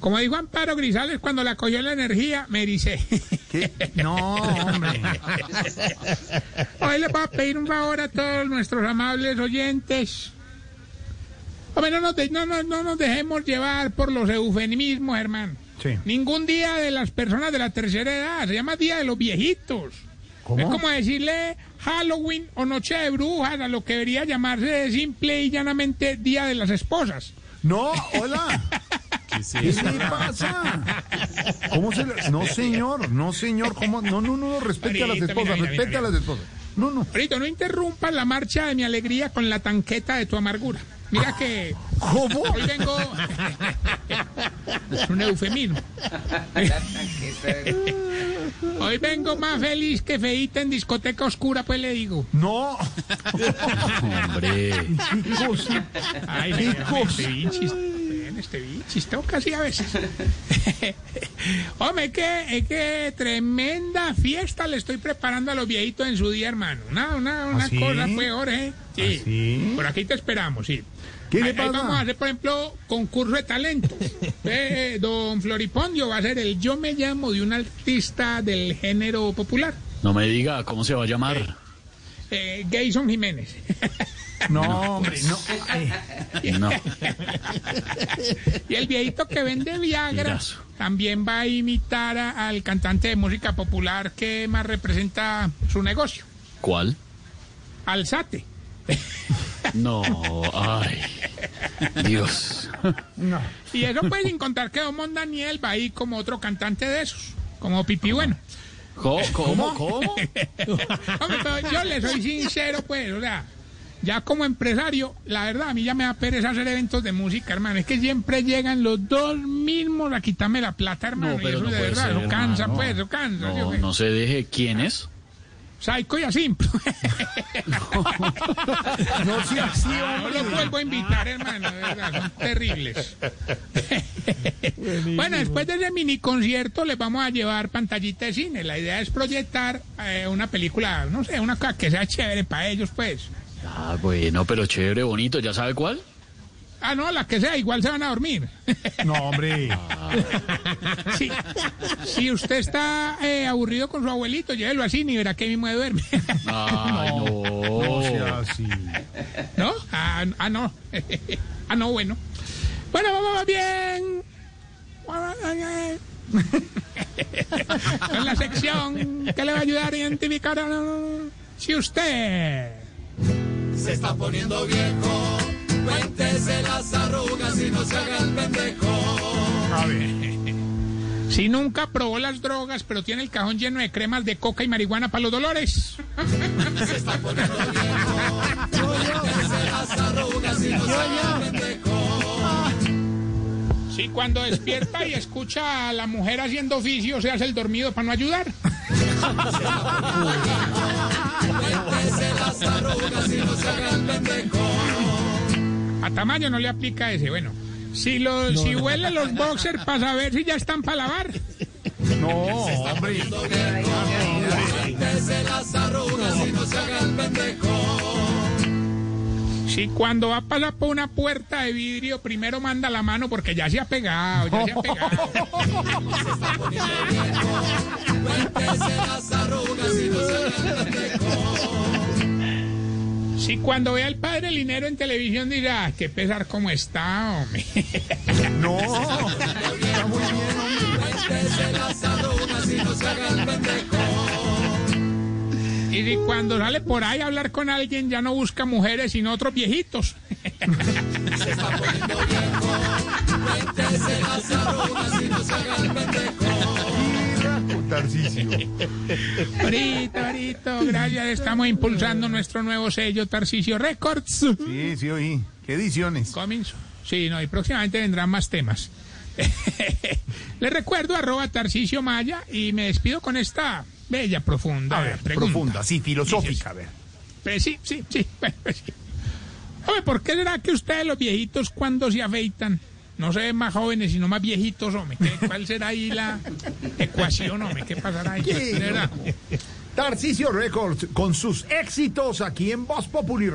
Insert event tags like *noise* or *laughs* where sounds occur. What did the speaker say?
Como dijo Amparo Grisales cuando la cogió la energía, me ericé. No, hombre. Hoy les voy a pedir un favor a todos nuestros amables oyentes. Hombre, no nos, de- no, no- no nos dejemos llevar por los eufemismos, hermano. Sí. Ningún día de las personas de la tercera edad, se llama Día de los Viejitos. ¿Cómo? Es como decirle Halloween o Noche de Brujas a lo que debería llamarse simple y llanamente Día de las Esposas. No, hola. ¿Qué, le pasa? ¿Cómo se le... No, señor, no, señor. ¿Cómo? No, no, no, respete a las esposas, respete a las esposas. No, no. Ahorita, no interrumpas la marcha de mi alegría con la tanqueta de tu amargura. Mira que ¿Cómo? hoy vengo... Es un eufemismo. Hoy vengo más feliz que feita en discoteca oscura, pues le digo. No. Hombre, ¿Qué cosa? Ay, ¿Qué cosa? Este tengo casi a veces. *laughs* Hombre, es que, es que tremenda fiesta le estoy preparando a los viejitos en su día, hermano. Una, una, una ¿Ah, sí? cosa, pues, Jorge. Sí. ¿Ah, sí? Por aquí te esperamos, sí. ¿Qué le pasa? vamos a hacer, por ejemplo, concurso de talentos. *laughs* Eh, don Floripondio va a ser el Yo me llamo de un artista del género popular, no me diga cómo se va a llamar. eh, Gayson Jiménez. *laughs* *laughs* No, hombre, no. Ay, No, Y el viejito que vende Viagra Mirazo. también va a imitar a- al cantante de música popular que más representa su negocio, ¿cuál? Alzate. No, ay, Dios. no. Y eso pues sin contar que Don Daniel va ahí como otro cantante de esos, como Pipi Bueno. ¿Cómo? ¿Cómo? ¿Cómo? *laughs* Hombre, pero yo le soy sincero pues, o sea, ya como empresario, la verdad a mí ya me da pereza hacer eventos de música, hermano. Es que siempre llegan los dos mismos a quitarme la plata, hermano. No, y eso no de puede verdad, ser, eso cansa hermano. pues, eso cansa. ¿sí o No, no se deje. ¿Quién es? Psycho y *laughs* así. No, sí, así, No los vuelvo a invitar, hermano, de verdad, son terribles. bueno, después de ese mini concierto les vamos a llevar pantallita de cine. La idea es proyectar eh, una película, no sé, una cosa que sea chévere para ellos, pues. Ah, bueno, pero chévere, bonito. ¿Ya sabe cuál? Ah, no, la que sea, igual se van a dormir. No, hombre. *laughs* Sí. Si usted está eh, aburrido con su abuelito, llévelo así y verá que mismo duerme. *laughs* Ay, No sea no. así. ¿No? Ah, ah, no. *laughs* ah, no, bueno. Bueno, vamos bien. en la sección que le va a ayudar a identificar a si usted Se está poniendo viejo, cuéntese las arrugas y no se haga el pendejo. A ver. si nunca probó las drogas pero tiene el cajón lleno de cremas de coca y marihuana para los dolores Se está poniendo viejo, cuéntese las arrugas y no se haga el pendejo. si cuando despierta y escucha a la mujer haciendo oficio se hace el dormido para no ayudar Cuéntese las arrugas y no se haga el pendejo. a tamaño no le aplica ese bueno si lo, si huele los boxers para saber si ya están para lavar No, hombre. Cuéntese las arrugas y no se haga el pendejo. Si cuando va a pasar por una puerta de vidrio, primero manda la mano porque ya se ha pegado, ya se ha pegado. *laughs* Las arrugas y no se haga el pendejo. Si cuando ve al padre Linero en televisión dirá, "Ah, qué pesar cómo está, hombre. *laughs* No. Está muy bien, y no se haga el pendejo. Y si cuando sale por ahí a hablar con alguien ya no busca mujeres sino otros viejitos. Se está poniendo viejo. Tarcisio. Ahorita, *laughs* ahorita, gracias. Estamos impulsando nuestro nuevo sello Tarcisio Records. Sí, sí, oí. ¿Qué ediciones? Comienzo. Sí, no, y próximamente vendrán más temas. *laughs* Les recuerdo arroba Tarcisio Maya y me despido con esta bella, profunda A ver, pregunta. profunda, sí, filosófica, a ver. Pues sí, sí, sí. *laughs* bueno, pues sí. ¿por qué será que ustedes los viejitos cuando se afeitan no se ven más jóvenes sino más viejitos, hombre? ¿Qué- ¿Cuál será ahí la ecuación, hombre? ¿Qué pasará ahí? ¿Qué? ¿Verdad? Tarcisio Records con sus éxitos aquí en Voz Populi.